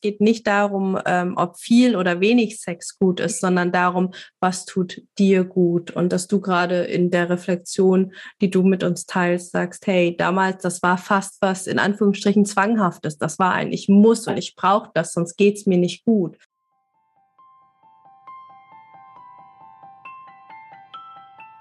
es geht nicht darum, ähm, ob viel oder wenig Sex gut ist, sondern darum, was tut dir gut. Und dass du gerade in der Reflexion, die du mit uns teilst, sagst, hey, damals, das war fast was in Anführungsstrichen zwanghaftes. Das war ein, ich muss und ich brauche das, sonst geht's mir nicht gut.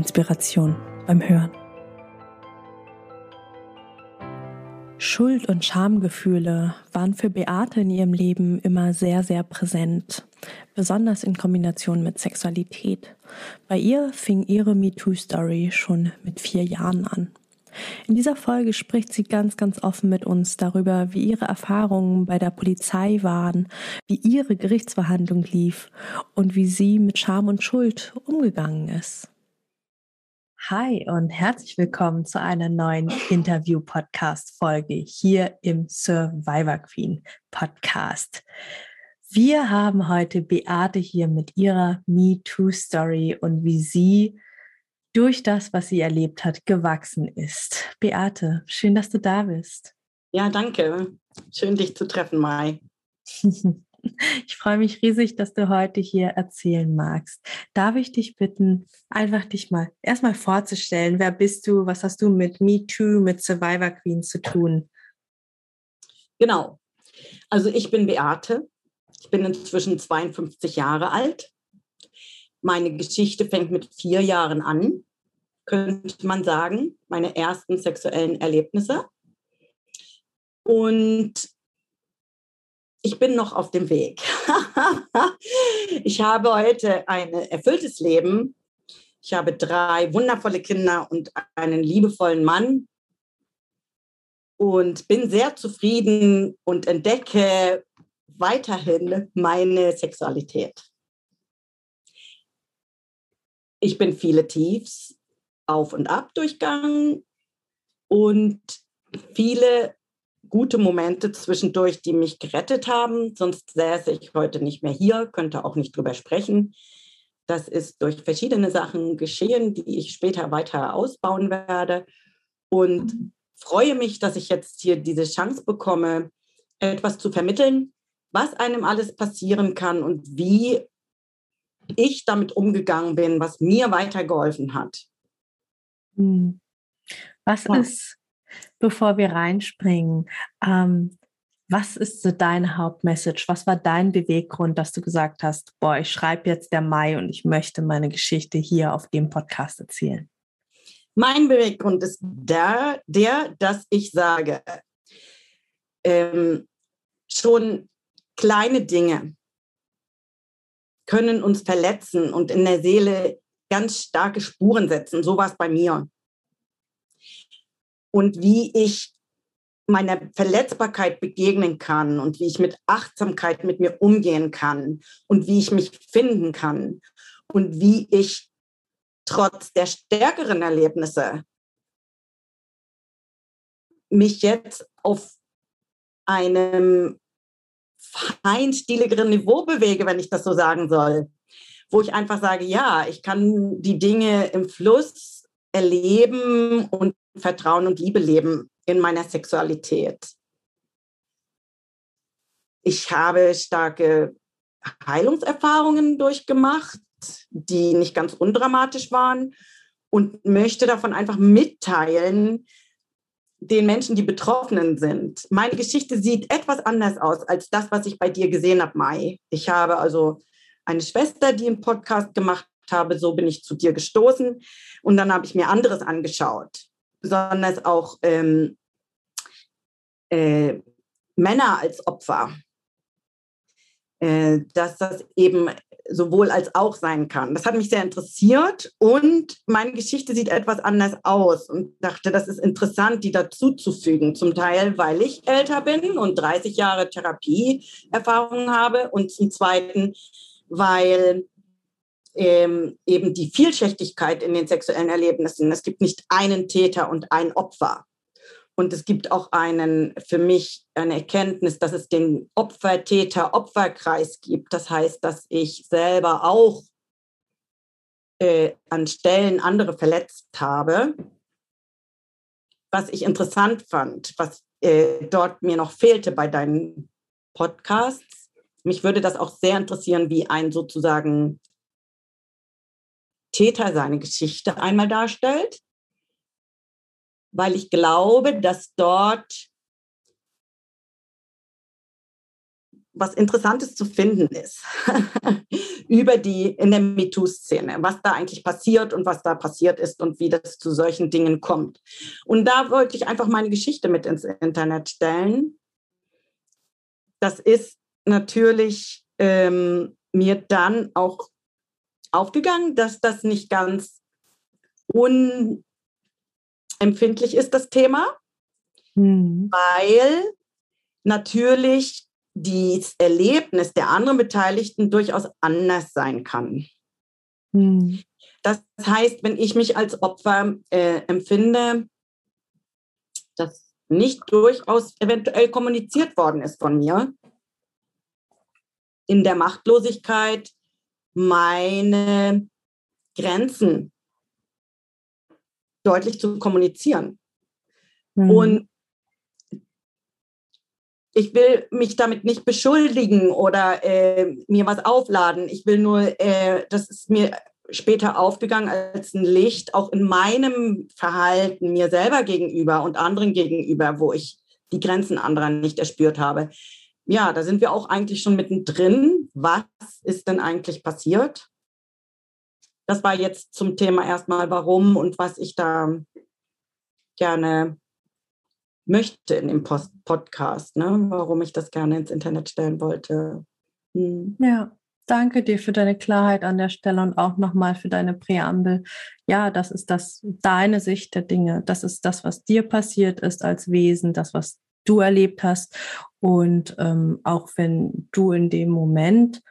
Inspiration beim Hören. Schuld- und Schamgefühle waren für Beate in ihrem Leben immer sehr, sehr präsent, besonders in Kombination mit Sexualität. Bei ihr fing ihre MeToo-Story schon mit vier Jahren an. In dieser Folge spricht sie ganz, ganz offen mit uns darüber, wie ihre Erfahrungen bei der Polizei waren, wie ihre Gerichtsverhandlung lief und wie sie mit Scham und Schuld umgegangen ist. Hi und herzlich willkommen zu einer neuen Interview-Podcast-Folge hier im Survivor Queen Podcast. Wir haben heute Beate hier mit ihrer MeToo-Story und wie sie durch das, was sie erlebt hat, gewachsen ist. Beate, schön, dass du da bist. Ja, danke. Schön, dich zu treffen, Mai. Ich freue mich riesig, dass du heute hier erzählen magst. Darf ich dich bitten, einfach dich mal erstmal vorzustellen? Wer bist du? Was hast du mit Me Too, mit Survivor Queen zu tun? Genau. Also ich bin Beate. Ich bin inzwischen 52 Jahre alt. Meine Geschichte fängt mit vier Jahren an, könnte man sagen. Meine ersten sexuellen Erlebnisse. Und ich bin noch auf dem Weg. ich habe heute ein erfülltes Leben. Ich habe drei wundervolle Kinder und einen liebevollen Mann und bin sehr zufrieden und entdecke weiterhin meine Sexualität. Ich bin viele Tiefs auf und ab durchgegangen und viele gute Momente zwischendurch, die mich gerettet haben. Sonst säße ich heute nicht mehr hier, könnte auch nicht drüber sprechen. Das ist durch verschiedene Sachen geschehen, die ich später weiter ausbauen werde. Und mhm. freue mich, dass ich jetzt hier diese Chance bekomme, etwas zu vermitteln, was einem alles passieren kann und wie ich damit umgegangen bin, was mir weitergeholfen hat. Hm. Was ist bevor wir reinspringen, ähm, was ist so deine Hauptmessage? Was war dein Beweggrund, dass du gesagt hast, boah, ich schreibe jetzt der Mai und ich möchte meine Geschichte hier auf dem Podcast erzählen? Mein Beweggrund ist der, der dass ich sage, ähm, schon kleine Dinge können uns verletzen und in der Seele ganz starke Spuren setzen. So war es bei mir und wie ich meiner Verletzbarkeit begegnen kann und wie ich mit Achtsamkeit mit mir umgehen kann und wie ich mich finden kann und wie ich trotz der stärkeren Erlebnisse mich jetzt auf einem feinstieligeren Niveau bewege, wenn ich das so sagen soll, wo ich einfach sage, ja, ich kann die Dinge im Fluss erleben und Vertrauen und Liebe leben in meiner Sexualität. Ich habe starke Heilungserfahrungen durchgemacht, die nicht ganz undramatisch waren und möchte davon einfach mitteilen, den Menschen, die Betroffenen sind. Meine Geschichte sieht etwas anders aus als das, was ich bei dir gesehen habe, Mai. Ich habe also eine Schwester, die einen Podcast gemacht habe, so bin ich zu dir gestoßen und dann habe ich mir anderes angeschaut besonders auch ähm, äh, Männer als Opfer. äh, dass das eben sowohl als auch sein kann. Das hat mich sehr interessiert und meine Geschichte sieht etwas anders aus und dachte, das ist interessant, die dazuzufügen. Zum Teil, weil ich älter bin und 30 Jahre Therapieerfahrung habe und zum Zweiten, weil ähm, eben die Vielschichtigkeit in den sexuellen Erlebnissen, es gibt nicht einen Täter und ein Opfer. Und es gibt auch einen, für mich eine Erkenntnis, dass es den Opfer-Täter-Opferkreis gibt. Das heißt, dass ich selber auch äh, an Stellen andere verletzt habe. Was ich interessant fand, was äh, dort mir noch fehlte bei deinen Podcasts. Mich würde das auch sehr interessieren, wie ein sozusagen Täter seine Geschichte einmal darstellt weil ich glaube, dass dort was Interessantes zu finden ist über die in der MeToo-Szene, was da eigentlich passiert und was da passiert ist und wie das zu solchen Dingen kommt. Und da wollte ich einfach meine Geschichte mit ins Internet stellen. Das ist natürlich ähm, mir dann auch aufgegangen, dass das nicht ganz un empfindlich ist, das Thema, mhm. weil natürlich das Erlebnis der anderen Beteiligten durchaus anders sein kann. Mhm. Das heißt, wenn ich mich als Opfer äh, empfinde, dass nicht durchaus eventuell kommuniziert worden ist von mir, in der Machtlosigkeit meine Grenzen deutlich zu kommunizieren. Mhm. Und ich will mich damit nicht beschuldigen oder äh, mir was aufladen. Ich will nur, äh, das ist mir später aufgegangen als ein Licht, auch in meinem Verhalten mir selber gegenüber und anderen gegenüber, wo ich die Grenzen anderer nicht erspürt habe. Ja, da sind wir auch eigentlich schon mittendrin. Was ist denn eigentlich passiert? das war jetzt zum Thema erstmal, warum und was ich da gerne möchte in dem Post Podcast, ne? warum ich das gerne ins Internet stellen wollte. Hm. Ja, danke dir für deine Klarheit an der Stelle und auch nochmal für deine Präambel. Ja, das ist das, deine Sicht der Dinge. Das ist das, was dir passiert ist als Wesen, das, was du erlebt hast. Und ähm, auch wenn du in dem Moment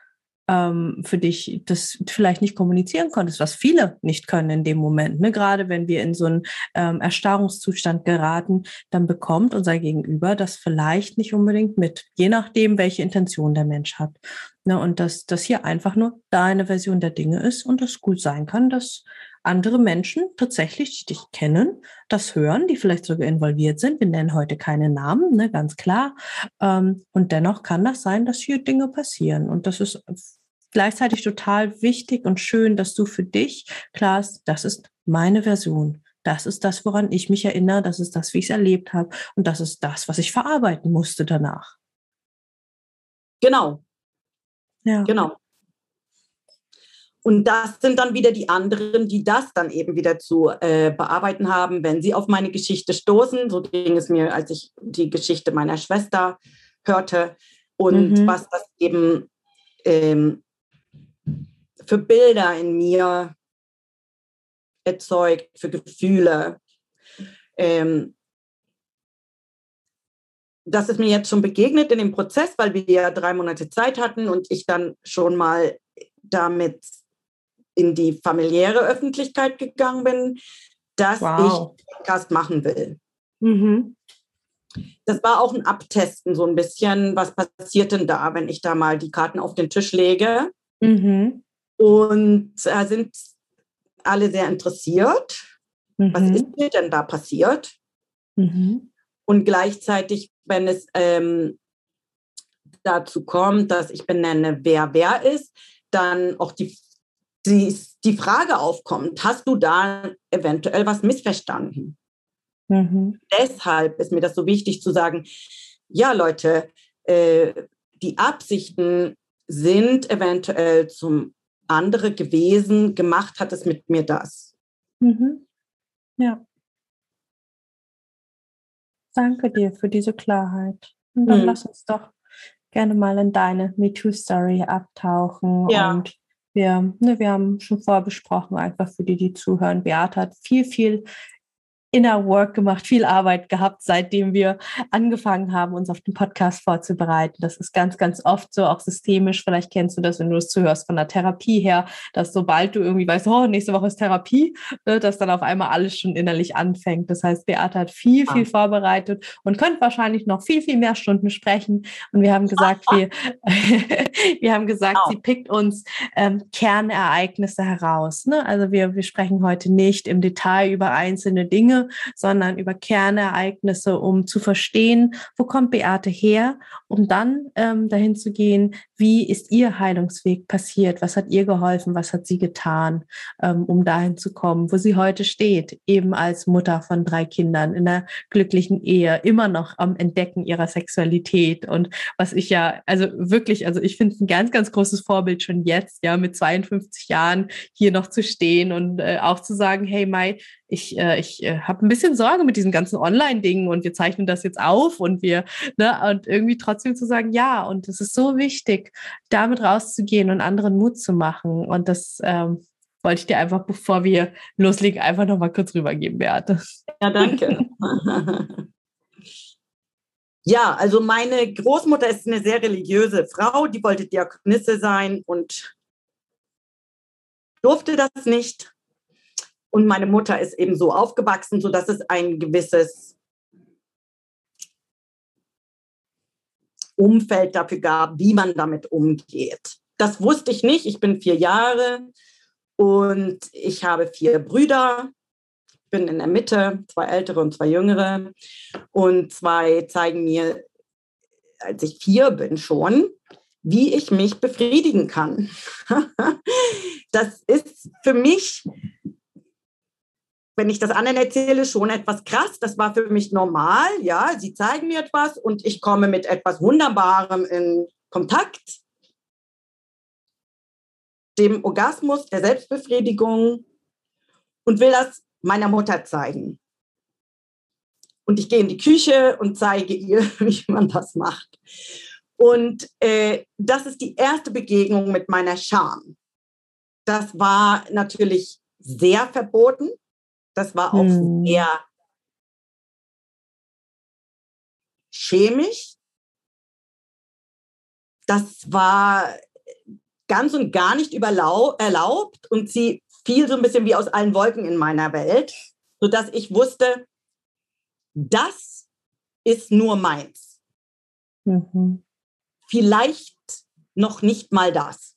ähm, für dich das vielleicht nicht kommunizieren konntest, was viele nicht können in dem Moment. Ne? Gerade wenn wir in so einen ähm, Erstarrungszustand geraten, dann bekommt unser Gegenüber das vielleicht nicht unbedingt mit, je nachdem, welche Intention der Mensch hat. Ne? Und dass das hier einfach nur deine Version der Dinge ist und es gut sein kann, dass andere Menschen tatsächlich, die dich kennen, das hören, die vielleicht sogar involviert sind. Wir nennen heute keine Namen, ne, ganz klar. Ähm, und dennoch kann das sein, dass hier Dinge passieren. Und das ist gleichzeitig total wichtig und schön, dass du für dich klar hast, das ist meine Version. Das ist das, woran ich mich erinnere. Das ist das, wie ich es erlebt habe. Und das ist das, was ich verarbeiten musste danach. Genau. Ja. Genau. Und das sind dann wieder die anderen, die das dann eben wieder zu äh, bearbeiten haben, wenn sie auf meine Geschichte stoßen. So ging es mir, als ich die Geschichte meiner Schwester hörte und mhm. was das eben ähm, für Bilder in mir erzeugt, für Gefühle. Ähm, das ist mir jetzt schon begegnet in dem Prozess, weil wir ja drei Monate Zeit hatten und ich dann schon mal damit in die familiäre Öffentlichkeit gegangen bin, dass wow. ich Podcast machen will. Mhm. Das war auch ein Abtesten, so ein bisschen, was passiert denn da, wenn ich da mal die Karten auf den Tisch lege. Mhm. Und da sind alle sehr interessiert. Mhm. Was ist mir denn da passiert? Mhm. Und gleichzeitig, wenn es ähm, dazu kommt, dass ich benenne, wer wer ist, dann auch die, die, Frage aufkommt, hast du da eventuell was missverstanden? Mhm. Deshalb ist mir das so wichtig zu sagen, ja Leute, äh, die Absichten sind eventuell zum andere gewesen, gemacht hat es mit mir das. Mhm. Ja. Danke dir für diese Klarheit. Und dann mhm. lass uns doch gerne mal in deine MeToo-Story abtauchen. Ja. Und wir, ne, wir haben schon vorbesprochen, einfach für die, die zuhören. Beate hat viel, viel Inner Work gemacht, viel Arbeit gehabt, seitdem wir angefangen haben, uns auf den Podcast vorzubereiten. Das ist ganz, ganz oft so, auch systemisch. Vielleicht kennst du das, wenn du es zuhörst von der Therapie her, dass sobald du irgendwie weißt, oh, nächste Woche ist Therapie, ne, dass dann auf einmal alles schon innerlich anfängt. Das heißt, Beate hat viel, viel ah. vorbereitet und könnte wahrscheinlich noch viel, viel mehr Stunden sprechen. Und wir haben gesagt, wir, wir haben gesagt, oh. sie pickt uns ähm, Kernereignisse heraus. Ne? Also wir, wir sprechen heute nicht im Detail über einzelne Dinge, sondern über Kernereignisse, um zu verstehen, wo kommt Beate her, um dann ähm, dahin zu gehen, wie ist ihr Heilungsweg passiert, was hat ihr geholfen, was hat sie getan, ähm, um dahin zu kommen, wo sie heute steht, eben als Mutter von drei Kindern in einer glücklichen Ehe, immer noch am Entdecken ihrer Sexualität. Und was ich ja, also wirklich, also ich finde es ein ganz, ganz großes Vorbild schon jetzt, ja, mit 52 Jahren hier noch zu stehen und äh, auch zu sagen, hey Mai, ich, äh, ich äh, habe ein bisschen Sorge mit diesen ganzen Online-Dingen und wir zeichnen das jetzt auf und wir, ne, und irgendwie trotzdem zu sagen, ja, und es ist so wichtig, damit rauszugehen und anderen Mut zu machen. Und das ähm, wollte ich dir einfach, bevor wir loslegen, einfach nochmal kurz rübergeben, Beate. Ja, danke. ja, also meine Großmutter ist eine sehr religiöse Frau, die wollte Diakonisse sein und durfte das nicht. Und meine Mutter ist eben so aufgewachsen, sodass es ein gewisses Umfeld dafür gab, wie man damit umgeht. Das wusste ich nicht. Ich bin vier Jahre und ich habe vier Brüder. Ich bin in der Mitte, zwei ältere und zwei jüngere. Und zwei zeigen mir, als ich vier bin schon, wie ich mich befriedigen kann. das ist für mich wenn ich das anderen erzähle, schon etwas krass. Das war für mich normal. Ja, sie zeigen mir etwas und ich komme mit etwas Wunderbarem in Kontakt. Dem Orgasmus, der Selbstbefriedigung und will das meiner Mutter zeigen. Und ich gehe in die Küche und zeige ihr, wie man das macht. Und äh, das ist die erste Begegnung mit meiner Scham. Das war natürlich sehr verboten. Das war auch hm. sehr chemisch. Das war ganz und gar nicht erlaubt und sie fiel so ein bisschen wie aus allen Wolken in meiner Welt, sodass ich wusste, das ist nur meins. Mhm. Vielleicht noch nicht mal das.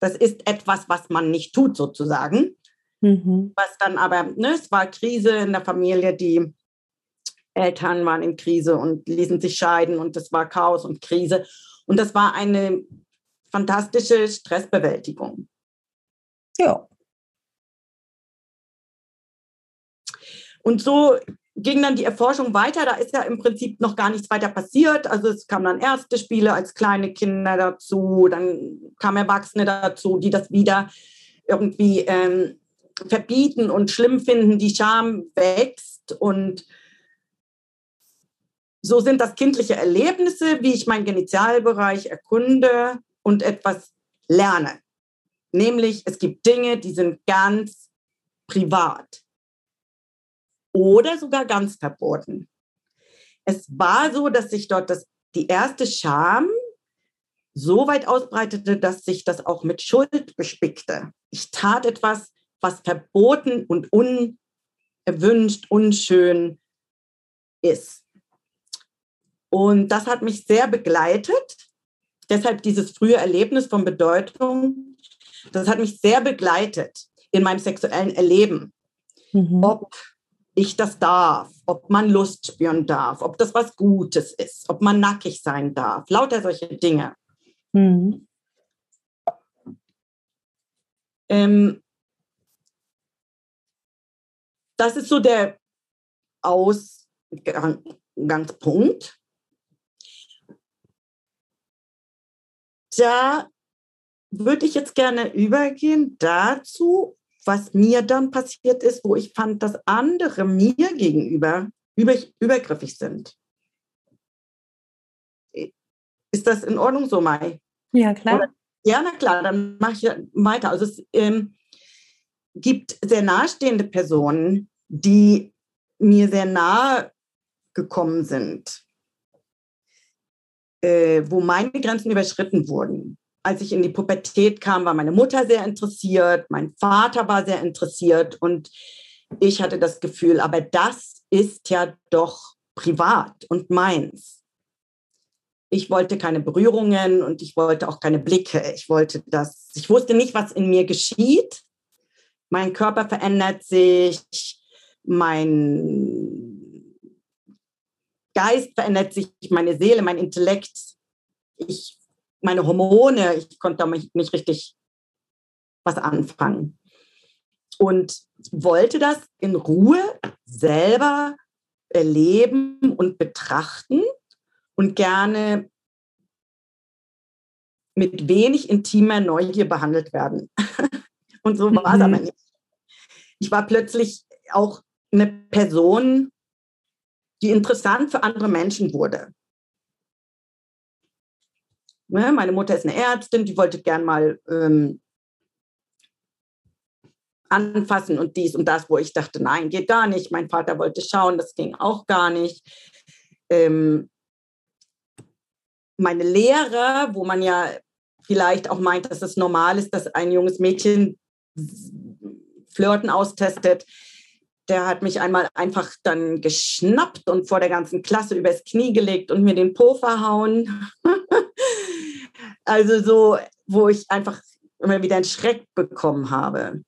Das ist etwas, was man nicht tut, sozusagen. Mhm. Was dann aber, ne, es war Krise in der Familie, die Eltern waren in Krise und ließen sich scheiden und es war Chaos und Krise. Und das war eine fantastische Stressbewältigung. Ja. Und so ging dann die Erforschung weiter. Da ist ja im Prinzip noch gar nichts weiter passiert. Also es kamen dann erste Spiele als kleine Kinder dazu, dann kamen Erwachsene dazu, die das wieder irgendwie ähm, verbieten und schlimm finden, die Scham wächst und so sind das kindliche Erlebnisse, wie ich meinen Genitalbereich erkunde und etwas lerne. Nämlich, es gibt Dinge, die sind ganz privat oder sogar ganz verboten. Es war so, dass sich dort das, die erste Scham so weit ausbreitete, dass sich das auch mit Schuld bespickte. Ich tat etwas, was verboten und unerwünscht, unschön ist. Und das hat mich sehr begleitet. Deshalb dieses frühe Erlebnis von Bedeutung, das hat mich sehr begleitet in meinem sexuellen Erleben. Mhm. Ob ich das darf, ob man Lust spüren darf, ob das was Gutes ist, ob man nackig sein darf, lauter solche Dinge. Mhm. Ähm, das ist so der Ausgangspunkt. Da würde ich jetzt gerne übergehen dazu, was mir dann passiert ist, wo ich fand, dass andere mir gegenüber über, übergriffig sind. Ist das in Ordnung so, Mai? Ja, klar. Oder, ja, na klar, dann mache ich weiter. Also es ähm, gibt sehr nahestehende Personen, die mir sehr nahe gekommen sind, äh, wo meine Grenzen überschritten wurden. Als ich in die Pubertät kam, war meine Mutter sehr interessiert, mein Vater war sehr interessiert und ich hatte das Gefühl, aber das ist ja doch privat und meins. Ich wollte keine Berührungen und ich wollte auch keine Blicke. Ich wollte das, ich wusste nicht, was in mir geschieht. Mein Körper verändert sich, mein Geist verändert sich, meine Seele, mein Intellekt, ich, meine Hormone, ich konnte damit nicht richtig was anfangen. Und wollte das in Ruhe selber erleben und betrachten und gerne mit wenig intimer Neugier behandelt werden. und so war es mhm. aber nicht. Ich war plötzlich auch eine Person, die interessant für andere Menschen wurde. Ne, meine Mutter ist eine Ärztin, die wollte gern mal ähm, anfassen und dies und das, wo ich dachte, nein, geht gar nicht. Mein Vater wollte schauen, das ging auch gar nicht. Ähm, meine Lehrer, wo man ja vielleicht auch meint, dass es normal ist, dass ein junges Mädchen Flirten austestet, der hat mich einmal einfach dann geschnappt und vor der ganzen Klasse übers Knie gelegt und mir den Po verhauen. also so, wo ich einfach immer wieder einen Schreck bekommen habe.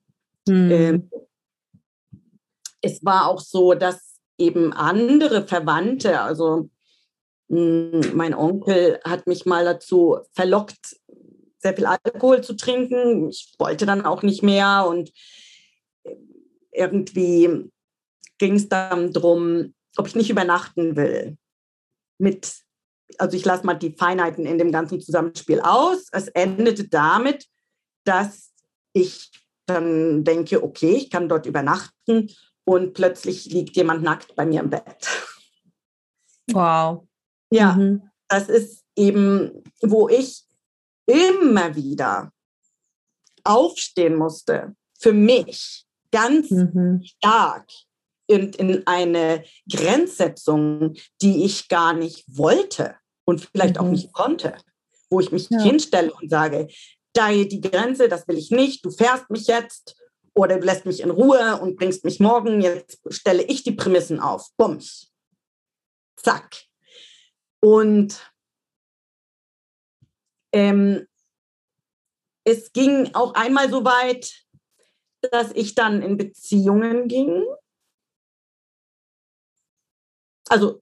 Mhm. Ähm, es war auch so, dass eben andere Verwandte, also mh, hm, mein Onkel hat mich mal dazu verlockt, sehr viel Alkohol zu trinken. Ich wollte dann auch nicht mehr und irgendwie ging es dann darum, ob ich nicht übernachten will. Mit, also ich lasse mal die Feinheiten in dem ganzen Zusammenspiel aus. Es endete damit, dass ich dann denke, okay, ich kann dort übernachten und plötzlich liegt jemand nackt bei mir im Bett. Wow. Ja, mhm. das ist eben, wo ich immer wieder aufstehen musste, für mich ganz mhm. stark in, in eine Grenzsetzung, die ich gar nicht wollte und vielleicht mhm. auch nicht konnte, wo ich mich ja. hinstelle und sage, da die Grenze, das will ich nicht, du fährst mich jetzt oder du lässt mich in Ruhe und bringst mich morgen, jetzt stelle ich die Prämissen auf. Bums. Zack. Und ähm, es ging auch einmal so weit, dass ich dann in Beziehungen ging. Also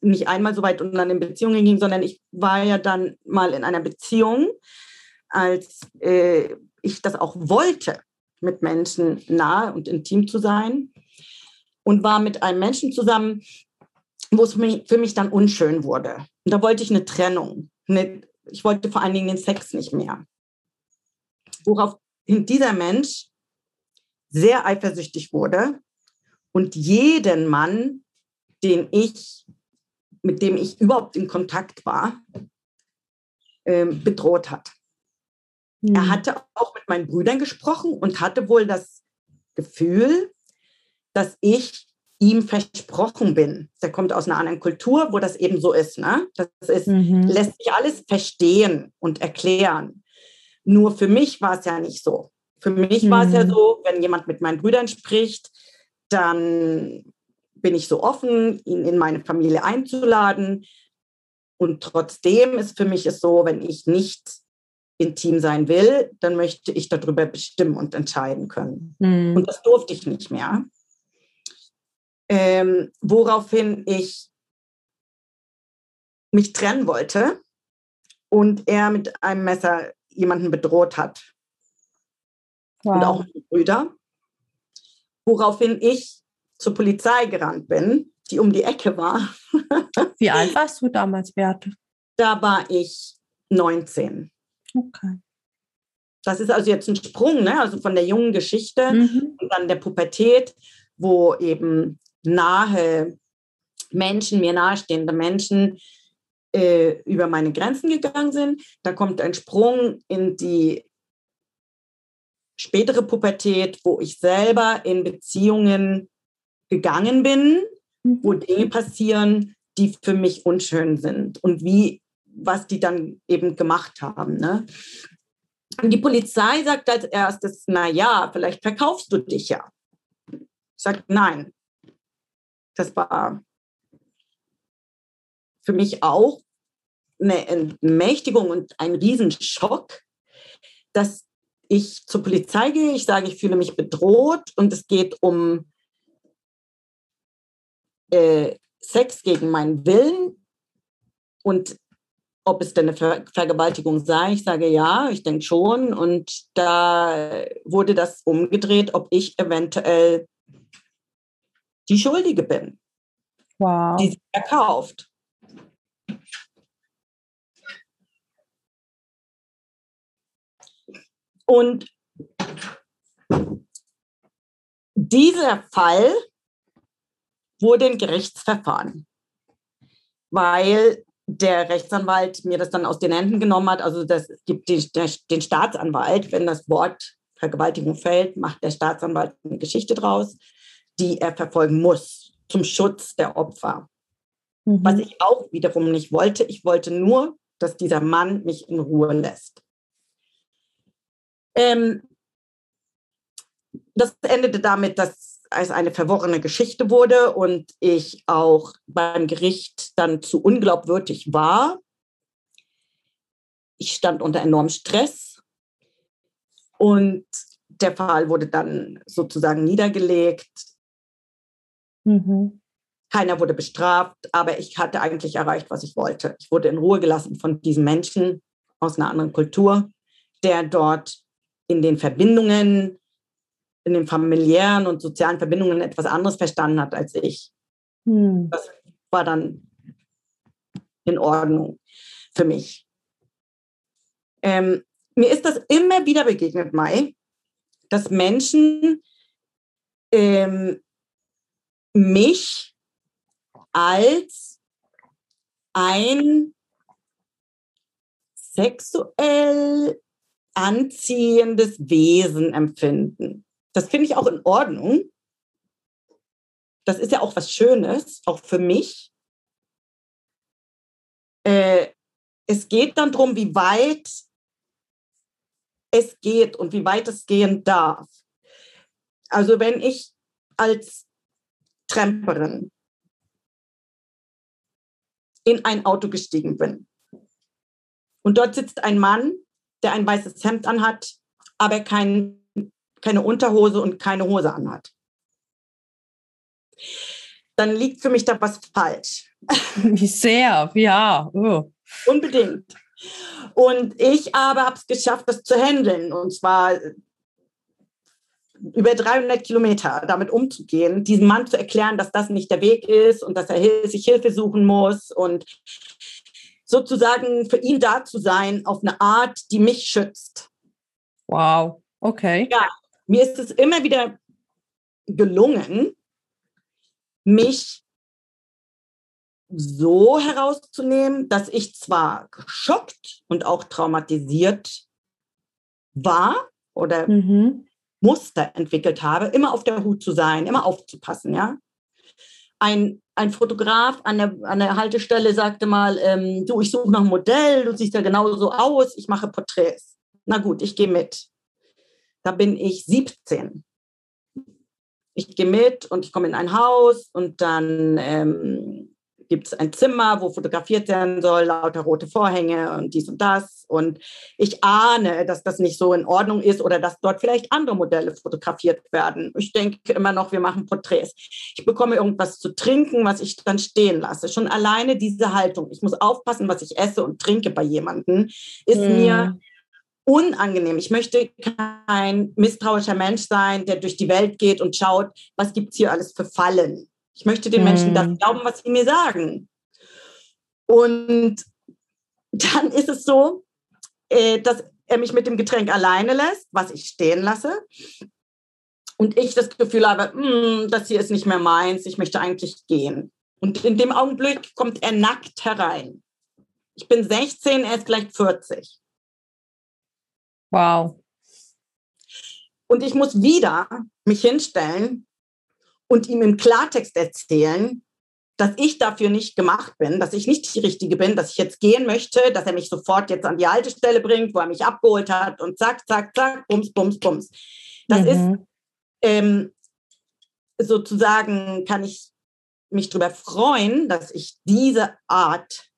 nicht einmal so weit und dann in Beziehungen ging, sondern ich war ja dann mal in einer Beziehung als äh, ich das auch wollte, mit Menschen nahe und intim zu sein. Und war mit einem Menschen zusammen, wo es für mich dann unschön wurde. Und da wollte ich eine Trennung. Eine, ich wollte vor allen Dingen den Sex nicht mehr. Woraufhin dieser Mensch sehr eifersüchtig wurde und jeden Mann, den ich, mit dem ich überhaupt in Kontakt war, äh, bedroht hat. Mhm. Er hatte auch mit meinen Brüdern gesprochen und hatte wohl das Gefühl, dass ich ihm versprochen bin. Der kommt aus einer anderen Kultur, wo das eben so ist. Ne? Das ist, mhm. lässt sich alles verstehen und erklären. Nur für mich war es ja nicht so. Für mich mhm. war es ja hm. so, wenn jemand mit meinen Brüdern spricht, dann bin ich so offen, ihn in meine Familie einzuladen. Und trotzdem ist für mich es so, wenn ich nicht intim sein will, dann möchte ich darüber bestimmen und entscheiden können. Mhm. Und das durfte ich nicht mehr. Ähm, woraufhin ich mich trennen wollte und er mit einem Messer jemanden bedroht hat. Wow. Und auch meine Brüder. Woraufhin ich zur Polizei gerannt bin, die um die Ecke war. Wie alt warst du damals, Beate? Da war ich 19. Okay. Das ist also jetzt ein Sprung, ne? also von der jungen Geschichte mhm. und dann der Pubertät, wo eben nahe Menschen, mir nahestehende Menschen äh, über meine Grenzen gegangen sind. Da kommt ein Sprung in die spätere Pubertät, wo ich selber in Beziehungen gegangen bin, mhm. wo Dinge passieren, die für mich unschön sind und wie, was die dann eben gemacht haben. Ne? Die Polizei sagt als erstes, na ja, vielleicht verkaufst du dich ja. Ich sage, nein. Das war für mich auch eine Entmächtigung und ein Riesenschock, dass ich zur Polizei gehe, ich sage, ich fühle mich bedroht und es geht um äh, Sex gegen meinen Willen und ob es denn eine Ver Vergewaltigung sei. Ich sage ja, ich denke schon. Und da wurde das umgedreht, ob ich eventuell die Schuldige bin, wow. die sie verkauft. Und dieser Fall wurde ein Gerichtsverfahren, weil der Rechtsanwalt mir das dann aus den Händen genommen hat. Also das gibt den, den Staatsanwalt, wenn das Wort Vergewaltigung fällt, macht der Staatsanwalt eine Geschichte draus, die er verfolgen muss zum Schutz der Opfer. Mhm. Was ich auch wiederum nicht wollte. Ich wollte nur, dass dieser Mann mich in Ruhe lässt. Ähm, das endete damit, dass es eine verworrene Geschichte wurde und ich auch beim Gericht dann zu unglaubwürdig war. Ich stand unter enormem Stress und der Fall wurde dann sozusagen niedergelegt. Mhm. Keiner wurde bestraft, aber ich hatte eigentlich erreicht, was ich wollte. Ich wurde in Ruhe gelassen von diesem Menschen aus einer anderen Kultur, der dort in den Verbindungen, in den familiären und sozialen Verbindungen etwas anderes verstanden hat als ich. Hm. Das war dann in Ordnung für mich. Ähm, mir ist das immer wieder begegnet, Mai, dass Menschen ähm, mich als ein sexuell anziehendes Wesen empfinden. Das finde ich auch in Ordnung. Das ist ja auch was Schönes, auch für mich. Äh, es geht dann darum, wie weit es geht und wie weit es gehen darf. Also wenn ich als Tramperin in ein Auto gestiegen bin und dort sitzt ein Mann, der ein weißes Hemd anhat, aber kein, keine Unterhose und keine Hose anhat. Dann liegt für mich da was falsch. Wie sehr, ja. Oh. Unbedingt. Und ich aber habe es geschafft, das zu handeln. Und zwar über 300 Kilometer damit umzugehen, diesem Mann zu erklären, dass das nicht der Weg ist und dass er sich Hilfe suchen muss und sozusagen für ihn da zu sein auf eine Art, die mich schützt. Wow, okay. Ja, mir ist es immer wieder gelungen, mich so herauszunehmen, dass ich zwar geschockt und auch traumatisiert war oder mhm. Muster entwickelt habe, immer auf der Hut zu sein, immer aufzupassen, ja. Ein ein Fotograf an der, an der Haltestelle sagte mal, ähm, du, ich suche noch ein Modell, du siehst ja genauso aus, ich mache Porträts. Na gut, ich gehe mit. Da bin ich 17. Ich gehe mit und ich komme in ein Haus und dann ähm, gibt es ein Zimmer, wo fotografiert werden soll, lauter rote Vorhänge und dies und das. Und ich ahne, dass das nicht so in Ordnung ist oder dass dort vielleicht andere Modelle fotografiert werden. Ich denke immer noch, wir machen Porträts. Ich bekomme irgendwas zu trinken, was ich dann stehen lasse. Schon alleine diese Haltung. Ich muss aufpassen, was ich esse und trinke bei jemandem, ist hm. mir unangenehm. Ich möchte kein misstrauischer Mensch sein, der durch die Welt geht und schaut, was gibt es hier alles für Fallen. Ich möchte den Menschen das hm. glauben, was sie mir sagen. Und dann ist es so, äh, dass er mich mit dem Getränk alleine lässt, was ich stehen lasse. Und ich das Gefühl habe, hm, das hier ist nicht mehr meins, ich möchte eigentlich gehen. Und in dem Augenblick kommt er nackt herein. Ich bin 16, er ist gleich 40. Wow. Und ich muss wieder mich hinstellen und ihm im Klartext erzählen, dass ich dafür nicht gemacht bin, dass ich nicht die Richtige bin, dass ich jetzt gehen möchte, dass er mich sofort jetzt an die alte Stelle bringt, wo er mich abgeholt hat und zack, zack, zack, bums, bums, bums. Das mhm. ist ähm, sozusagen, kann ich mich darüber freuen, dass ich diese Art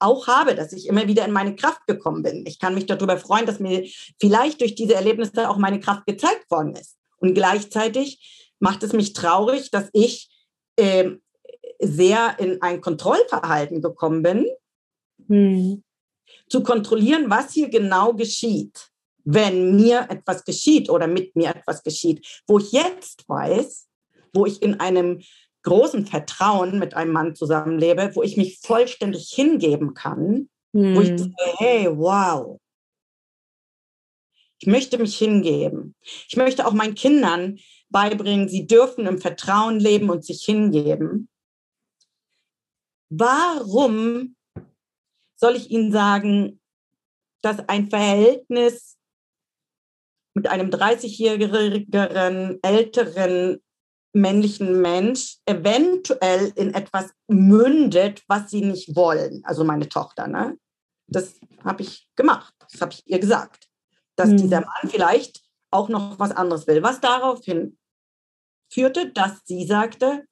auch habe, dass ich immer wieder in meine Kraft gekommen bin. Ich kann mich darüber freuen, dass mir vielleicht durch diese Erlebnisse auch meine Kraft gezeigt worden ist. Und gleichzeitig macht es mich traurig, dass ich äh, sehr in ein Kontrollverhalten gekommen bin, hm. zu kontrollieren, was hier genau geschieht, wenn mir etwas geschieht oder mit mir etwas geschieht, wo ich jetzt weiß, wo ich in einem großen Vertrauen mit einem Mann zusammenlebe, wo ich mich vollständig hingeben kann, hm. wo ich hm. sage, hey, wow. Ich möchte mich hingeben. Ich möchte auch meinen Kindern beibringen, sie dürfen im Vertrauen leben und sich hingeben. Warum soll ich Ihnen sagen, dass ein Verhältnis mit einem 30-jährigen älteren männlichen Mensch eventuell in etwas mündet, was sie nicht wollen. Also meine Tochter, ne? Das habe ich gemacht. Das habe ich ihr gesagt. Dass mhm. dieser Mann vielleicht auch noch was anderes will. Was daraufhin führte, dass sie sagte,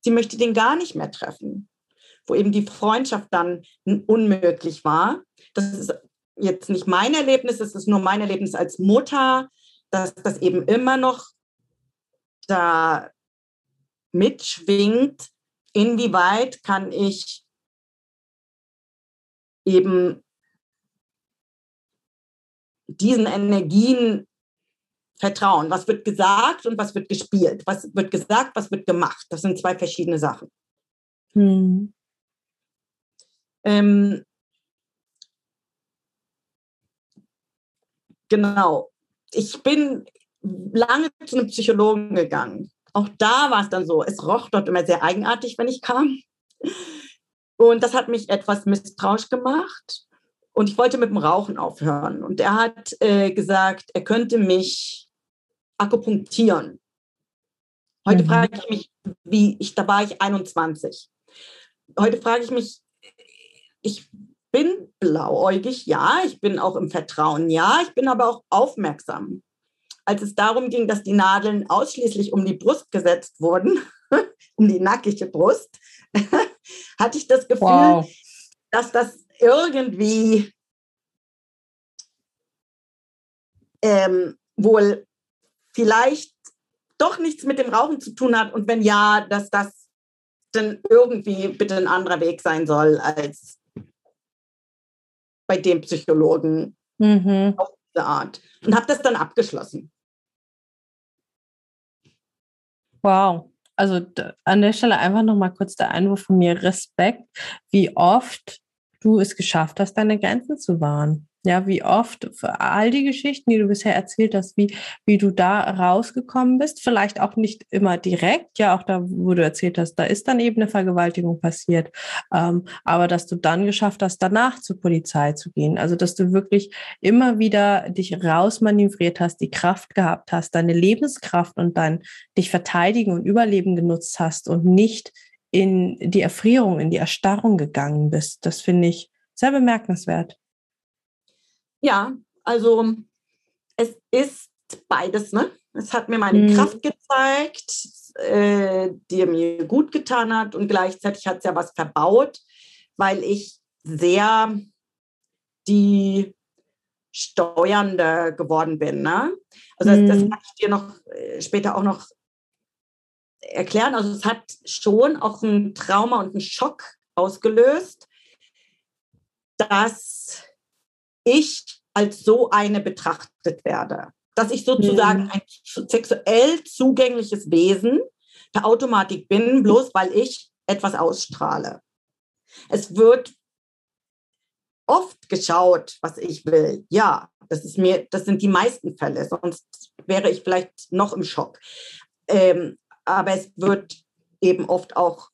sie möchte den gar nicht mehr treffen. Wo eben die Freundschaft dann unmöglich war. Das ist jetzt nicht mein Erlebnis, das ist nur mein Erlebnis als Mutter, dass das eben immer noch da mitschwingt, inwieweit kann ich eben diesen Energien vertrauen. Was wird gesagt und was wird gespielt? Was wird gesagt, was wird gemacht? Das sind zwei verschiedene Sachen. Hm. Ähm, genau. Ich bin lange zu einem Psychologen gegangen auch da war es dann so, es roch dort immer sehr eigenartig, wenn ich kam. Und das hat mich etwas misstrauisch gemacht. Und ich wollte mit dem Rauchen aufhören. Und er hat äh, gesagt, er könnte mich akupunktieren. Heute mhm. frage ich mich, wie ich, da war ich 21. Heute frage ich mich, ich bin blauäugig, ja, ich bin auch im Vertrauen, ja, ich bin aber auch aufmerksam als es darum ging, dass die Nadeln ausschließlich um die Brust gesetzt wurden, um die nackige Brust, hatte ich das Gefühl, wow. dass das irgendwie ähm, wohl vielleicht doch nichts mit dem Rauchen zu tun hat und wenn ja, dass das dann irgendwie bitte ein anderer Weg sein soll als bei dem Psychologen mhm. auf diese Art. Und habe das dann abgeschlossen. Wow. Also an der Stelle einfach nochmal kurz der Einwurf von mir. Respekt, wie oft du es geschafft hast, deine Grenzen zu wahren. Ja, wie oft für all die Geschichten, die du bisher erzählt hast, wie, wie du da rausgekommen bist, vielleicht auch nicht immer direkt, ja, auch da, wo du erzählt hast, da ist dann eben eine Vergewaltigung passiert, ähm, aber dass du dann geschafft hast, danach zur Polizei zu gehen. Also, dass du wirklich immer wieder dich rausmanövriert hast, die Kraft gehabt hast, deine Lebenskraft und dein dich verteidigen und überleben genutzt hast und nicht in die Erfrierung, in die Erstarrung gegangen bist. Das finde ich sehr bemerkenswert. Ja, also es ist beides. Ne? Es hat mir meine mhm. Kraft gezeigt, äh, die mir gut getan hat und gleichzeitig hat es ja was verbaut, weil ich sehr die Steuernde geworden bin. Ne? Also mhm. das, das kann ich dir noch äh, später auch noch erklären. Also es hat schon auch ein Trauma und einen Schock ausgelöst, dass ich als so eine betrachtet werde. Dass ich sozusagen mhm. ein sexuell zugängliches Wesen per Automatik bin, bloß weil ich etwas ausstrahle. Es wird oft geschaut, was ich will. Ja, das ist mir, das sind die meisten Fälle, sonst wäre ich vielleicht noch im Schock. Ähm, aber es wird eben oft auch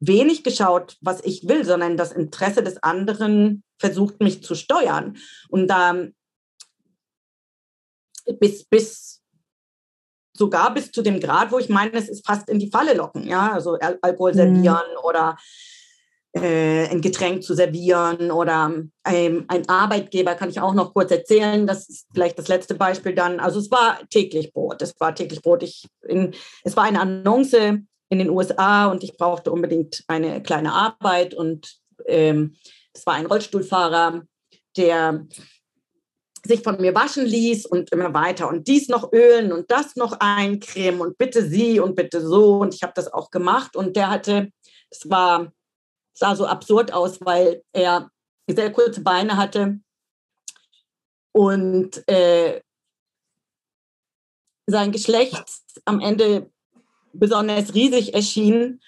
wenig geschaut, was ich will, sondern das Interesse des anderen versucht, mich zu steuern. Und da bis, bis sogar bis zu dem Grad, wo ich meine, es ist fast in die Falle locken, ja, also Al Alkohol mhm. servieren mhm. oder äh, ein Getränk zu servieren oder ähm, ein Arbeitgeber kann ich auch noch kurz erzählen. Das ist vielleicht das letzte Beispiel dann. Also es war täglich Brot. Es war täglich Brot. Ich in, es war eine Annonce in den USA und ich brauchte unbedingt eine kleine Arbeit und ähm, es war ein Rollstuhlfahrer, der sich von mir waschen ließ und immer weiter und dies noch ölen und das noch eincremen und bitte sie und bitte so und ich habe das auch gemacht und der hatte, es war sah so absurd aus, weil er sehr kurze Beine hatte und äh, sein Geschlecht am Ende besonders riesig erschien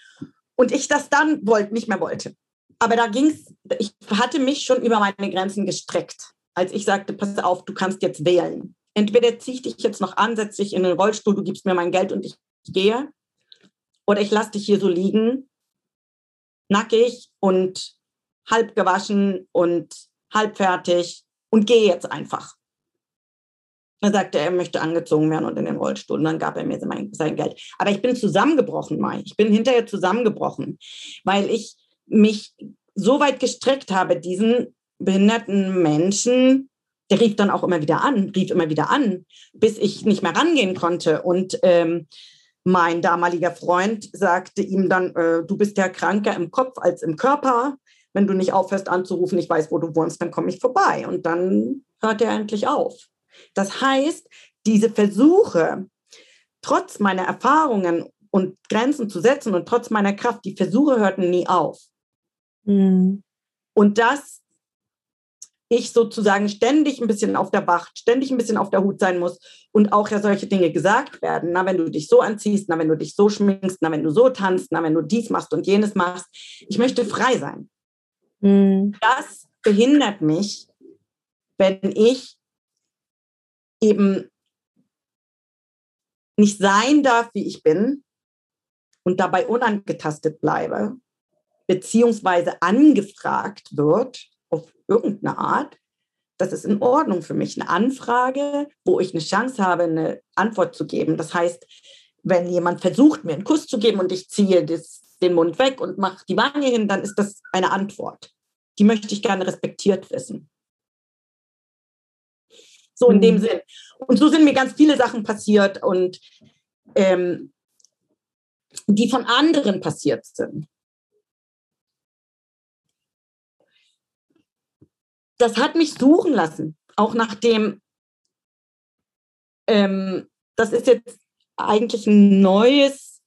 und ich das dann wollt, nicht mehr wollte. Aber da ging es, ich hatte mich schon über meine Grenzen gestreckt, als ich sagte, pass auf, du kannst jetzt wählen. Entweder ziehe ich dich jetzt noch an, setze dich in den Rollstuhl, du gibst mir mein Geld und ich gehe, oder ich lasse dich hier so liegen nackig und halb gewaschen und halb fertig und gehe jetzt einfach. Er sagte, er möchte angezogen werden und in den Rollstuhl. Und dann gab er mir sein, sein Geld. Aber ich bin zusammengebrochen, Mai. Ich bin hinterher zusammengebrochen, weil ich mich so weit gestreckt habe, diesen behinderten Menschen, der rief dann auch immer wieder an, rief immer wieder an, bis ich nicht mehr rangehen konnte. Und ähm, mein damaliger Freund sagte ihm dann, äh, du bist ja kranker im Kopf als im Körper. Wenn du nicht aufhörst anzurufen, ich weiß, wo du wohnst, dann komme ich vorbei. Und dann hört er endlich auf. Das heißt, diese Versuche, trotz meiner Erfahrungen und Grenzen zu setzen und trotz meiner Kraft, die Versuche hörten nie auf. Mhm. Und das ich sozusagen ständig ein bisschen auf der Wacht, ständig ein bisschen auf der Hut sein muss und auch ja solche Dinge gesagt werden. Na, wenn du dich so anziehst, na, wenn du dich so schminkst, na, wenn du so tanzt, na, wenn du dies machst und jenes machst. Ich möchte frei sein. Mhm. Das behindert mich, wenn ich eben nicht sein darf, wie ich bin und dabei unangetastet bleibe, beziehungsweise angefragt wird auf irgendeine Art, das ist in Ordnung für mich. Eine Anfrage, wo ich eine Chance habe, eine Antwort zu geben. Das heißt, wenn jemand versucht, mir einen Kuss zu geben und ich ziehe das, den Mund weg und mache die Wange hin, dann ist das eine Antwort. Die möchte ich gerne respektiert wissen. So in mhm. dem Sinn. Und so sind mir ganz viele Sachen passiert und ähm, die von anderen passiert sind. Das hat mich suchen lassen, auch nachdem, ähm, das ist jetzt eigentlich ein neues,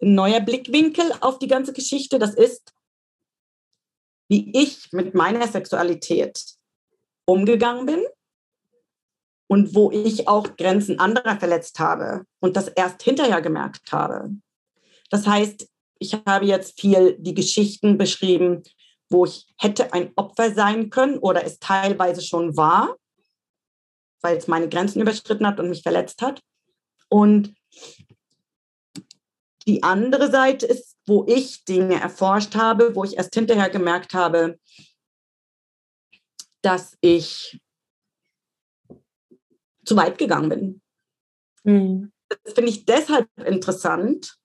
ein neuer Blickwinkel auf die ganze Geschichte. Das ist, wie ich mit meiner Sexualität umgegangen bin und wo ich auch Grenzen anderer verletzt habe und das erst hinterher gemerkt habe. Das heißt, ich habe jetzt viel die Geschichten beschrieben wo ich hätte ein Opfer sein können oder es teilweise schon war, weil es meine Grenzen überschritten hat und mich verletzt hat. Und die andere Seite ist, wo ich Dinge erforscht habe, wo ich erst hinterher gemerkt habe, dass ich zu weit gegangen bin. Mhm. Das finde ich deshalb interessant,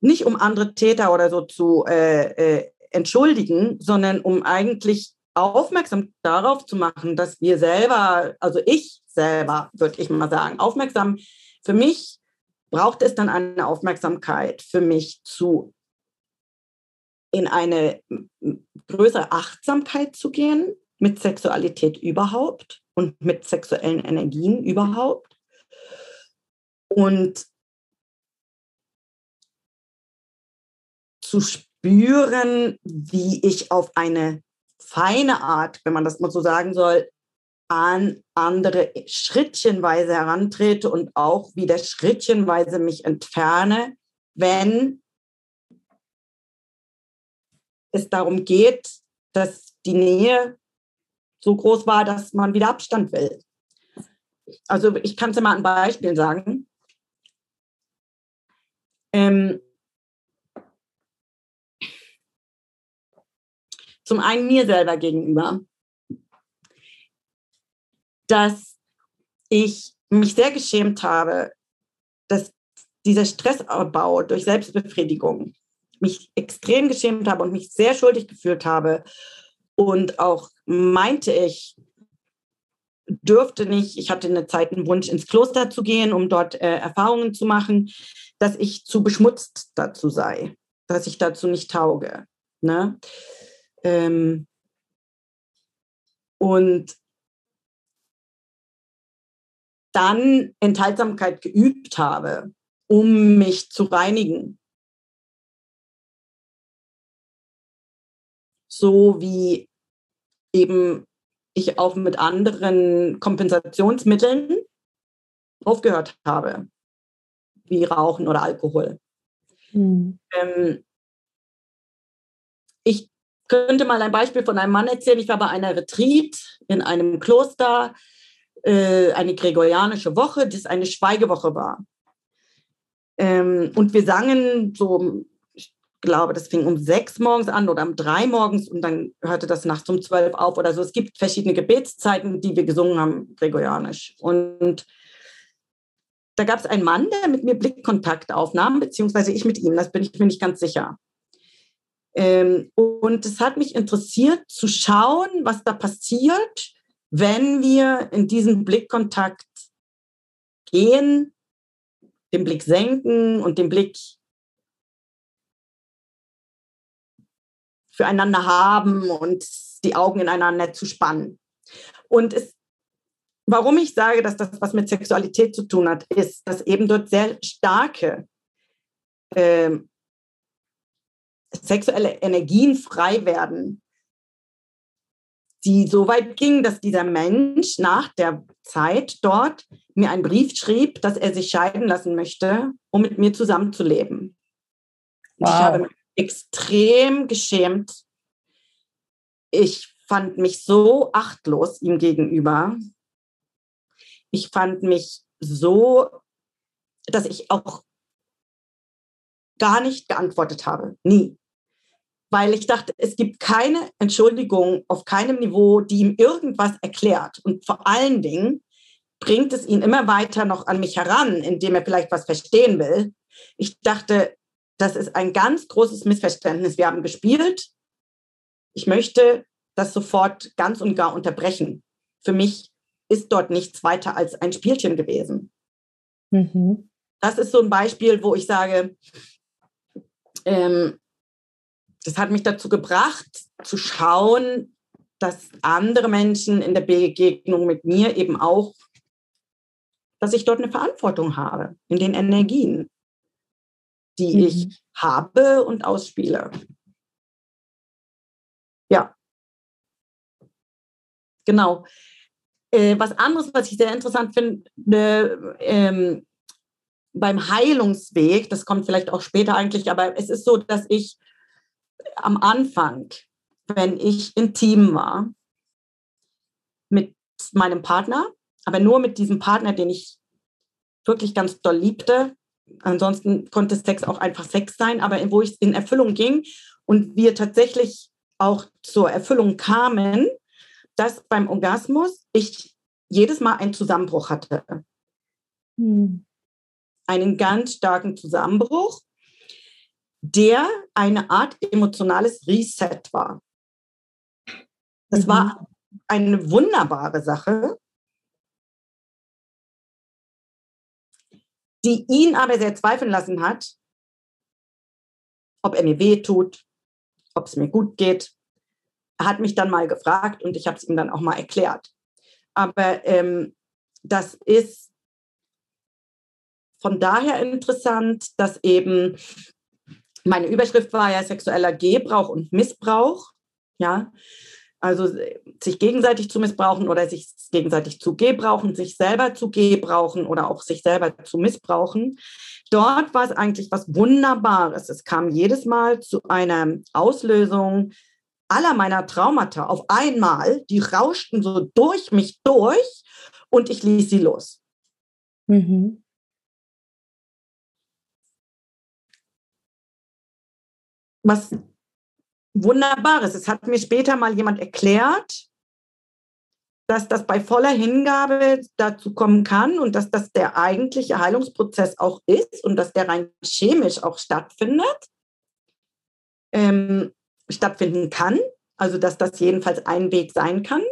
nicht um andere Täter oder so zu äh, äh, entschuldigen, sondern um eigentlich aufmerksam darauf zu machen, dass wir selber, also ich selber, würde ich mal sagen, aufmerksam, für mich braucht es dann eine Aufmerksamkeit für mich zu in eine größere Achtsamkeit zu gehen mit Sexualität überhaupt und mit sexuellen Energien überhaupt. Und zu spüren, wie ich auf eine feine Art, wenn man das mal so sagen soll, an andere schrittchenweise herantrete und auch wieder schrittchenweise mich entferne, wenn es darum geht, dass die Nähe so groß war, dass man wieder Abstand will. Also ich kann es ja mal ein Beispiel sagen. Ähm, Zum einen mir selber gegenüber, dass ich mich sehr geschämt habe, dass dieser Stressabbau durch Selbstbefriedigung mich extrem geschämt habe und mich sehr schuldig gefühlt habe und auch meinte ich, dürfte nicht, ich hatte eine Zeit einen Wunsch, ins Kloster zu gehen, um dort äh, Erfahrungen zu machen, dass ich zu beschmutzt dazu sei, dass ich dazu nicht tauge. Ne? Ähm und dann Enthaltsamkeit geübt habe, um mich zu reinigen. So wie eben ich auch mit anderen Kompensationsmitteln aufgehört habe, wie Rauchen oder Alkohol. Mhm. Ähm, ich könnte mal ein Beispiel von einem Mann erzählen. Ich war bei einer Retreat in einem Kloster, äh, eine gregorianische Woche, das eine Schweigewoche war. Ähm, und wir sangen so glaube, das fing um sechs morgens an oder um drei morgens und dann hörte das nachts um zwölf auf oder so. Es gibt verschiedene Gebetszeiten, die wir gesungen haben, gregorianisch. Und da gab es einen Mann, der mit mir Blickkontakt aufnahm, beziehungsweise ich mit ihm, das bin ich mir nicht ganz sicher. Ähm, und es hat mich interessiert zu schauen, was da passiert, wenn wir in diesen Blickkontakt gehen, den Blick senken und den Blick füreinander haben und die Augen ineinander zu spannen. Und es, warum ich sage, dass das was mit Sexualität zu tun hat, ist, dass eben dort sehr starke äh, sexuelle Energien frei werden, die so weit gingen, dass dieser Mensch nach der Zeit dort mir einen Brief schrieb, dass er sich scheiden lassen möchte, um mit mir zusammenzuleben. Wow. Ich habe extrem geschämt. Ich fand mich so achtlos ihm gegenüber. Ich fand mich so, dass ich auch gar nicht geantwortet habe. Nie. Weil ich dachte, es gibt keine Entschuldigung auf keinem Niveau, die ihm irgendwas erklärt. Und vor allen Dingen bringt es ihn immer weiter noch an mich heran, indem er vielleicht was verstehen will. Ich dachte, das ist ein ganz großes Missverständnis. Wir haben gespielt. Ich möchte das sofort ganz und gar unterbrechen. Für mich ist dort nichts weiter als ein Spielchen gewesen. Mhm. Das ist so ein Beispiel, wo ich sage, ähm, das hat mich dazu gebracht, zu schauen, dass andere Menschen in der Begegnung mit mir eben auch, dass ich dort eine Verantwortung habe in den Energien die mhm. ich habe und ausspiele. Ja. Genau. Äh, was anderes, was ich sehr interessant finde, ähm, beim Heilungsweg, das kommt vielleicht auch später eigentlich, aber es ist so, dass ich am Anfang, wenn ich intim war mit meinem Partner, aber nur mit diesem Partner, den ich wirklich ganz doll liebte, ansonsten konnte Sex auch einfach Sex sein, aber wo ich in Erfüllung ging und wir tatsächlich auch zur Erfüllung kamen, dass beim Orgasmus ich jedes Mal einen Zusammenbruch hatte. Hm. Einen ganz starken Zusammenbruch, der eine Art emotionales Reset war. Das mhm. war eine wunderbare Sache, die ihn aber sehr zweifeln lassen hat, ob er mir weh tut, ob es mir gut geht. Er hat mich dann mal gefragt und ich habe es ihm dann auch mal erklärt. Aber ähm, das ist von daher interessant, dass eben meine Überschrift war ja sexueller Gebrauch und Missbrauch. Ja, also sich gegenseitig zu missbrauchen oder sich gegenseitig zu gebrauchen, sich selber zu gebrauchen oder auch sich selber zu missbrauchen. Dort war es eigentlich was Wunderbares. Es kam jedes Mal zu einer Auslösung aller meiner Traumata auf einmal. Die rauschten so durch mich durch und ich ließ sie los. Mhm. Was Wunderbares. Es hat mir später mal jemand erklärt, dass das bei voller Hingabe dazu kommen kann und dass das der eigentliche Heilungsprozess auch ist und dass der rein chemisch auch stattfindet, ähm, stattfinden kann. Also dass das jedenfalls ein Weg sein kann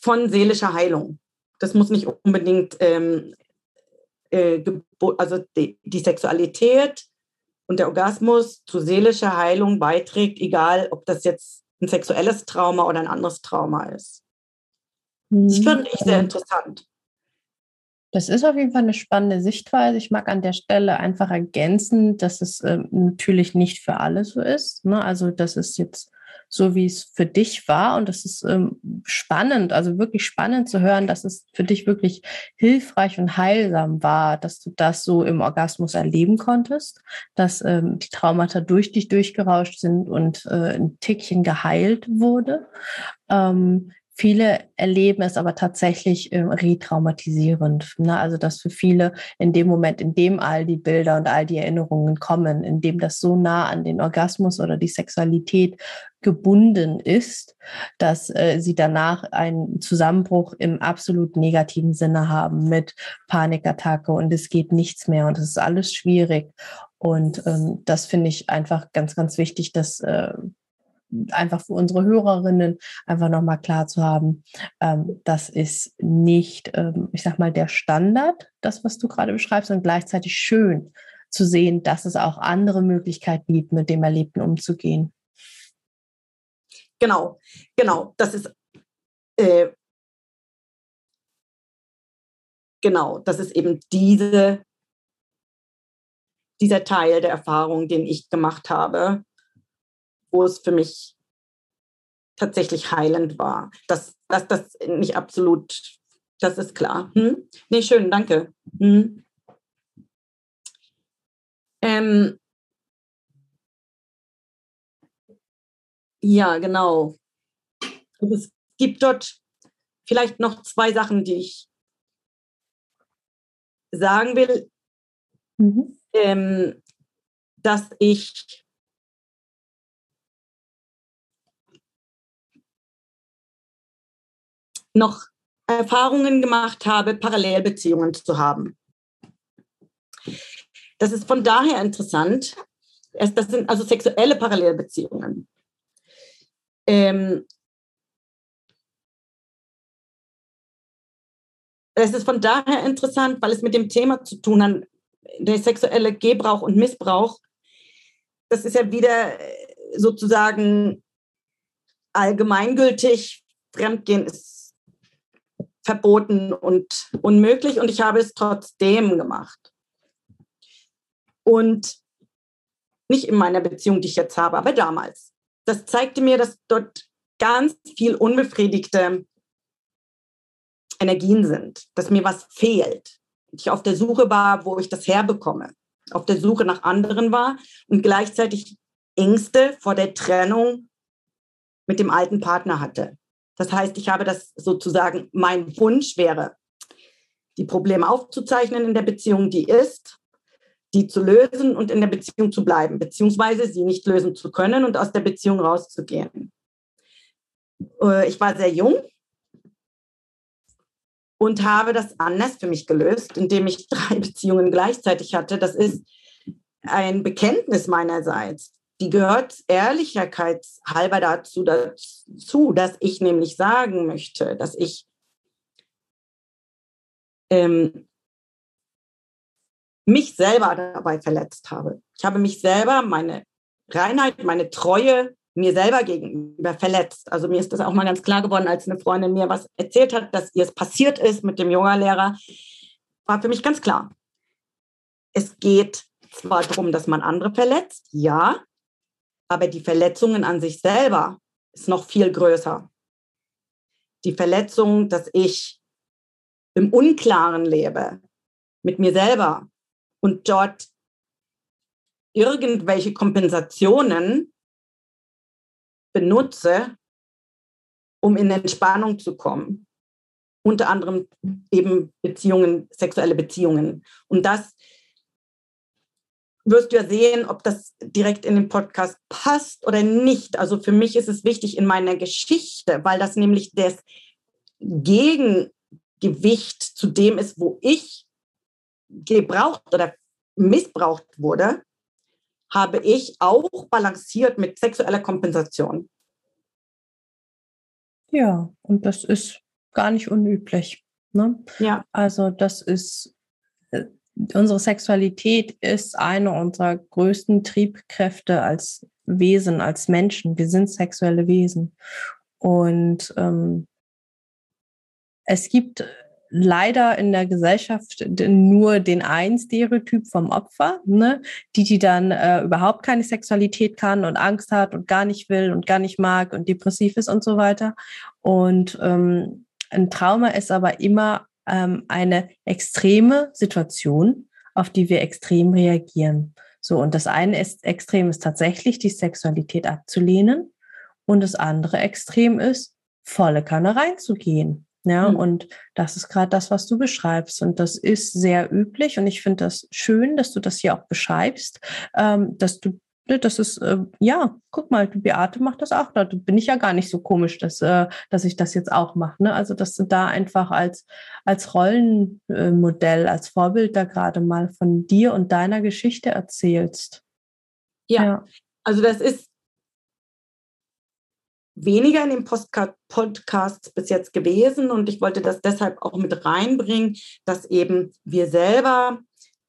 von seelischer Heilung. Das muss nicht unbedingt, ähm, äh, also die, die Sexualität und der Orgasmus zu seelischer Heilung beiträgt, egal ob das jetzt ein sexuelles Trauma oder ein anderes Trauma ist. Das mhm. finde ich sehr interessant. Das ist auf jeden Fall eine spannende Sichtweise. Ich mag an der Stelle einfach ergänzen, dass es äh, natürlich nicht für alle so ist. Ne? Also das ist jetzt so wie es für dich war. Und das ist ähm, spannend, also wirklich spannend zu hören, dass es für dich wirklich hilfreich und heilsam war, dass du das so im Orgasmus erleben konntest, dass ähm, die Traumata durch dich durchgerauscht sind und äh, ein Tickchen geheilt wurde. Ähm, Viele erleben es aber tatsächlich äh, retraumatisierend. Ne? Also, dass für viele in dem Moment, in dem all die Bilder und all die Erinnerungen kommen, in dem das so nah an den Orgasmus oder die Sexualität gebunden ist, dass äh, sie danach einen Zusammenbruch im absolut negativen Sinne haben mit Panikattacke und es geht nichts mehr und es ist alles schwierig. Und ähm, das finde ich einfach ganz, ganz wichtig, dass äh, einfach für unsere Hörerinnen einfach nochmal klar zu haben, ähm, das ist nicht, ähm, ich sag mal, der Standard, das, was du gerade beschreibst, und gleichzeitig schön zu sehen, dass es auch andere Möglichkeiten gibt, mit dem Erlebten umzugehen. Genau, genau, das ist äh, genau, das ist eben diese, dieser Teil der Erfahrung, den ich gemacht habe, wo es für mich tatsächlich heilend war. Dass das, das nicht absolut, das ist klar. Hm? Nee, schön, danke. Hm? Ähm, ja, genau. Es gibt dort vielleicht noch zwei Sachen, die ich sagen will. Mhm. Ähm, dass ich noch Erfahrungen gemacht habe, Parallelbeziehungen zu haben. Das ist von daher interessant. Das sind also sexuelle Parallelbeziehungen. Ähm, es ist von daher interessant, weil es mit dem Thema zu tun hat, der sexuelle Gebrauch und Missbrauch. Das ist ja wieder sozusagen allgemeingültig. Fremdgehen ist verboten und unmöglich und ich habe es trotzdem gemacht. Und nicht in meiner Beziehung, die ich jetzt habe, aber damals. Das zeigte mir, dass dort ganz viel unbefriedigte Energien sind, dass mir was fehlt. Ich auf der Suche war, wo ich das herbekomme, auf der Suche nach anderen war und gleichzeitig Ängste vor der Trennung mit dem alten Partner hatte. Das heißt, ich habe das sozusagen, mein Wunsch wäre, die Probleme aufzuzeichnen in der Beziehung, die ist, die zu lösen und in der Beziehung zu bleiben, beziehungsweise sie nicht lösen zu können und aus der Beziehung rauszugehen. Äh, ich war sehr jung und habe das anders für mich gelöst, indem ich drei Beziehungen gleichzeitig hatte. Das ist ein Bekenntnis meinerseits die gehört ehrlichkeitshalber dazu, dazu, dass ich nämlich sagen möchte, dass ich ähm, mich selber dabei verletzt habe. Ich habe mich selber, meine Reinheit, meine Treue mir selber gegenüber verletzt. Also mir ist das auch mal ganz klar geworden, als eine Freundin mir was erzählt hat, dass ihr es passiert ist mit dem Yoga-Lehrer, war für mich ganz klar. Es geht zwar darum, dass man andere verletzt, ja, aber die Verletzungen an sich selber ist noch viel größer. Die Verletzung, dass ich im Unklaren lebe mit mir selber und dort irgendwelche Kompensationen benutze, um in Entspannung zu kommen. Unter anderem eben Beziehungen, sexuelle Beziehungen. Und das wirst du ja sehen, ob das direkt in den Podcast passt oder nicht. Also für mich ist es wichtig in meiner Geschichte, weil das nämlich das Gegengewicht zu dem ist, wo ich gebraucht oder missbraucht wurde, habe ich auch balanciert mit sexueller Kompensation. Ja, und das ist gar nicht unüblich. Ne? Ja. Also das ist, unsere Sexualität ist eine unserer größten Triebkräfte als Wesen, als Menschen. Wir sind sexuelle Wesen. Und ähm, es gibt leider in der Gesellschaft nur den einen Stereotyp vom Opfer, ne? die, die dann äh, überhaupt keine Sexualität kann und Angst hat und gar nicht will und gar nicht mag und depressiv ist und so weiter. Und ähm, ein Trauma ist aber immer ähm, eine extreme Situation, auf die wir extrem reagieren. So, und das eine ist Extrem ist tatsächlich, die Sexualität abzulehnen. Und das andere Extrem ist, volle Kanne reinzugehen. Ja, mhm. und das ist gerade das, was du beschreibst. Und das ist sehr üblich. Und ich finde das schön, dass du das hier auch beschreibst, ähm, dass du, das ist, äh, ja, guck mal, Beate macht das auch. Da bin ich ja gar nicht so komisch, dass, äh, dass ich das jetzt auch mache. Ne? Also, dass du da einfach als, als Rollenmodell, als Vorbild da gerade mal von dir und deiner Geschichte erzählst. ja. ja. Also das ist weniger in den Podcasts bis jetzt gewesen und ich wollte das deshalb auch mit reinbringen, dass eben wir selber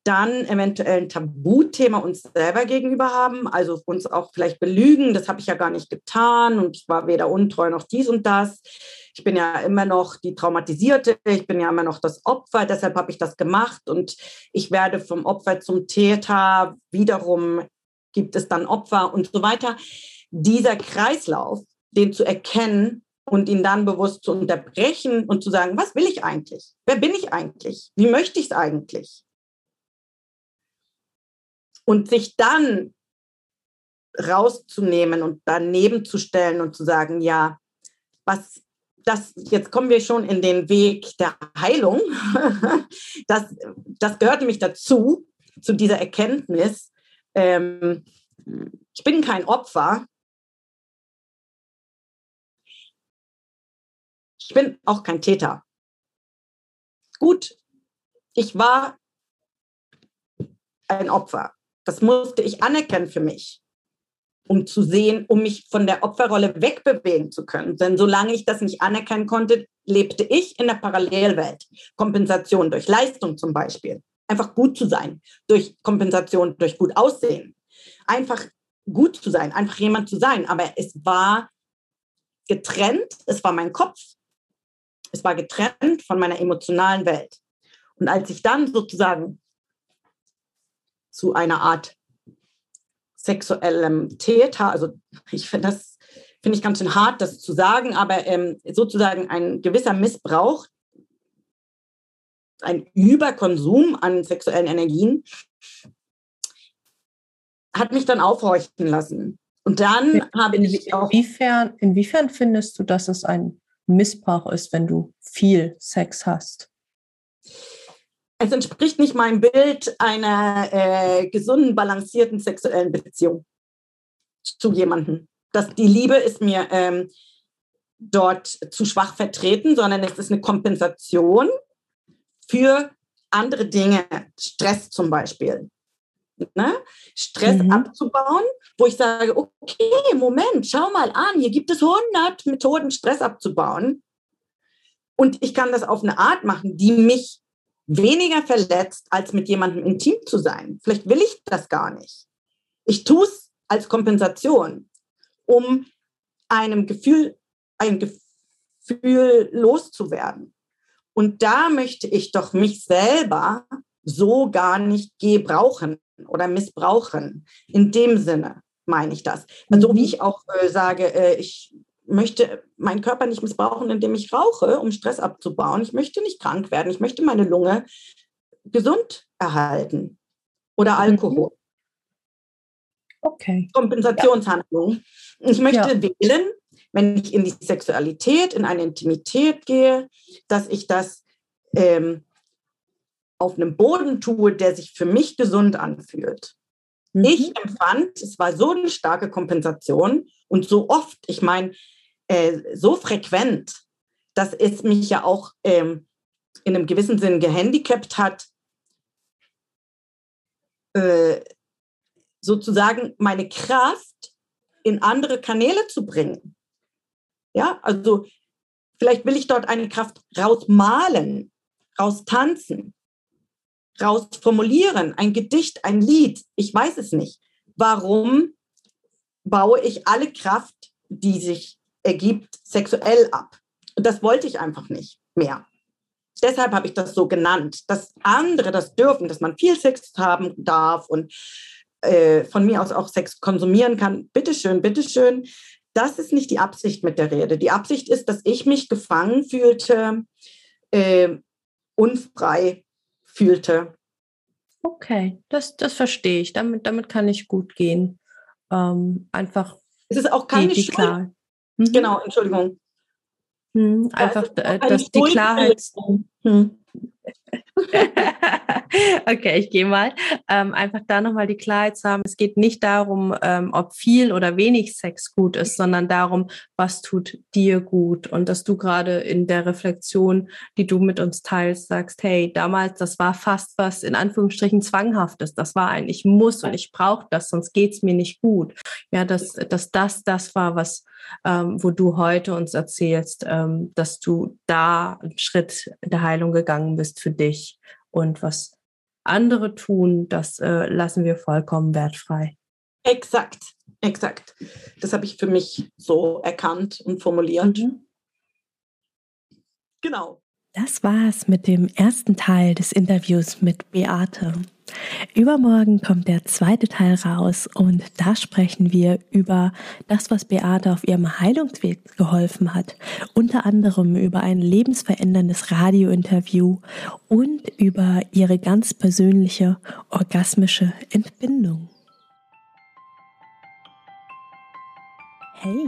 dann eventuell ein Tabuthema uns selber gegenüber haben, also uns auch vielleicht belügen, das habe ich ja gar nicht getan und ich war weder untreu noch dies und das. Ich bin ja immer noch die Traumatisierte, ich bin ja immer noch das Opfer, deshalb habe ich das gemacht und ich werde vom Opfer zum Täter, wiederum gibt es dann Opfer und so weiter. Dieser Kreislauf, den zu erkennen und ihn dann bewusst zu unterbrechen und zu sagen, was will ich eigentlich? Wer bin ich eigentlich? Wie möchte ich es eigentlich? Und sich dann rauszunehmen und daneben zu stellen und zu sagen, ja, was das, jetzt kommen wir schon in den Weg der Heilung. Das, das gehört nämlich dazu, zu dieser Erkenntnis. Ähm, ich bin kein Opfer, Ich bin auch kein Täter. Gut, ich war ein Opfer. Das musste ich anerkennen für mich, um zu sehen, um mich von der Opferrolle wegbewegen zu können. Denn solange ich das nicht anerkennen konnte, lebte ich in der Parallelwelt. Kompensation durch Leistung zum Beispiel. Einfach gut zu sein. Durch Kompensation, durch gut aussehen. Einfach gut zu sein, einfach jemand zu sein. Aber es war getrennt, es war mein Kopf, es war getrennt von meiner emotionalen Welt. Und als ich dann sozusagen zu einer Art sexuellem Täter, also ich finde das finde ich ganz schön hart, das zu sagen, aber ähm, sozusagen ein gewisser Missbrauch, ein Überkonsum an sexuellen Energien, hat mich dann aufhorchen lassen. Und dann habe ich auch. Inwiefern, inwiefern findest du, dass es ein Missbrauch ist, wenn du viel Sex hast? Es entspricht nicht meinem Bild einer äh, gesunden, balancierten sexuellen Beziehung zu jemandem. Das, die Liebe ist mir ähm, dort zu schwach vertreten, sondern es ist eine Kompensation für andere Dinge, Stress zum Beispiel ne? Stress mhm. abzubauen, wo ich sage, okay, Moment, schau mal an, hier gibt es 100 Methoden, Stress abzubauen. Und ich kann das auf eine Art machen, die mich weniger verletzt, als mit jemandem intim zu sein. Vielleicht will ich das gar nicht. Ich tue es als Kompensation, um einem Gefühl, ein Gefühl loszuwerden. Und da möchte ich doch mich selber so gar nicht gebrauchen oder missbrauchen. In dem Sinne meine ich das. Mhm. So wie ich auch äh, sage, äh, ich möchte meinen Körper nicht missbrauchen, indem ich rauche, um Stress abzubauen. Ich möchte nicht krank werden. Ich möchte meine Lunge gesund erhalten. Oder mhm. Alkohol. Okay. Kompensationshandlung. Ich möchte ja. wählen, wenn ich in die Sexualität, in eine Intimität gehe, dass ich das ähm, auf einem Boden tue, der sich für mich gesund anfühlt. Mhm. Ich empfand, es war so eine starke Kompensation und so oft, ich meine, äh, so frequent, dass es mich ja auch ähm, in einem gewissen Sinn gehandicapt hat, äh, sozusagen meine Kraft in andere Kanäle zu bringen. Ja, also vielleicht will ich dort eine Kraft rausmalen, raustanzen, rausformulieren, ein Gedicht, ein Lied, ich weiß es nicht. Warum baue ich alle Kraft, die sich ergibt, sexuell ab? Und das wollte ich einfach nicht mehr. Deshalb habe ich das so genannt, dass andere das dürfen, dass man viel Sex haben darf und äh, von mir aus auch Sex konsumieren kann. Bitteschön, bitteschön. Das ist nicht die Absicht mit der Rede. Die Absicht ist, dass ich mich gefangen fühlte, äh, unfrei fühlte. Okay, das, das verstehe ich. Damit, damit kann ich gut gehen. Ähm, einfach. Es ist auch keine die, die Schuld. Mhm. Genau, Entschuldigung. Mhm, einfach, äh, dass die Klarheit. Hm. okay, ich gehe mal. Ähm, einfach da nochmal die Klarheit zu haben. Es geht nicht darum, ähm, ob viel oder wenig Sex gut ist, sondern darum, was tut dir gut. Und dass du gerade in der Reflexion, die du mit uns teilst, sagst, hey, damals, das war fast was in Anführungsstrichen zwanghaftes. Das war ein, ich muss und ich brauche das, sonst geht es mir nicht gut. Ja, dass, dass das das war, was, ähm, wo du heute uns erzählst, ähm, dass du da einen Schritt der Heilung gegangen bist für dich und was andere tun, das äh, lassen wir vollkommen wertfrei. Exakt, exakt. Das habe ich für mich so erkannt und formuliert. Mhm. Genau. Das war's mit dem ersten Teil des Interviews mit Beate. Übermorgen kommt der zweite Teil raus und da sprechen wir über das, was Beate auf ihrem Heilungsweg geholfen hat. Unter anderem über ein lebensveränderndes Radiointerview und über ihre ganz persönliche orgasmische Entbindung. Hey!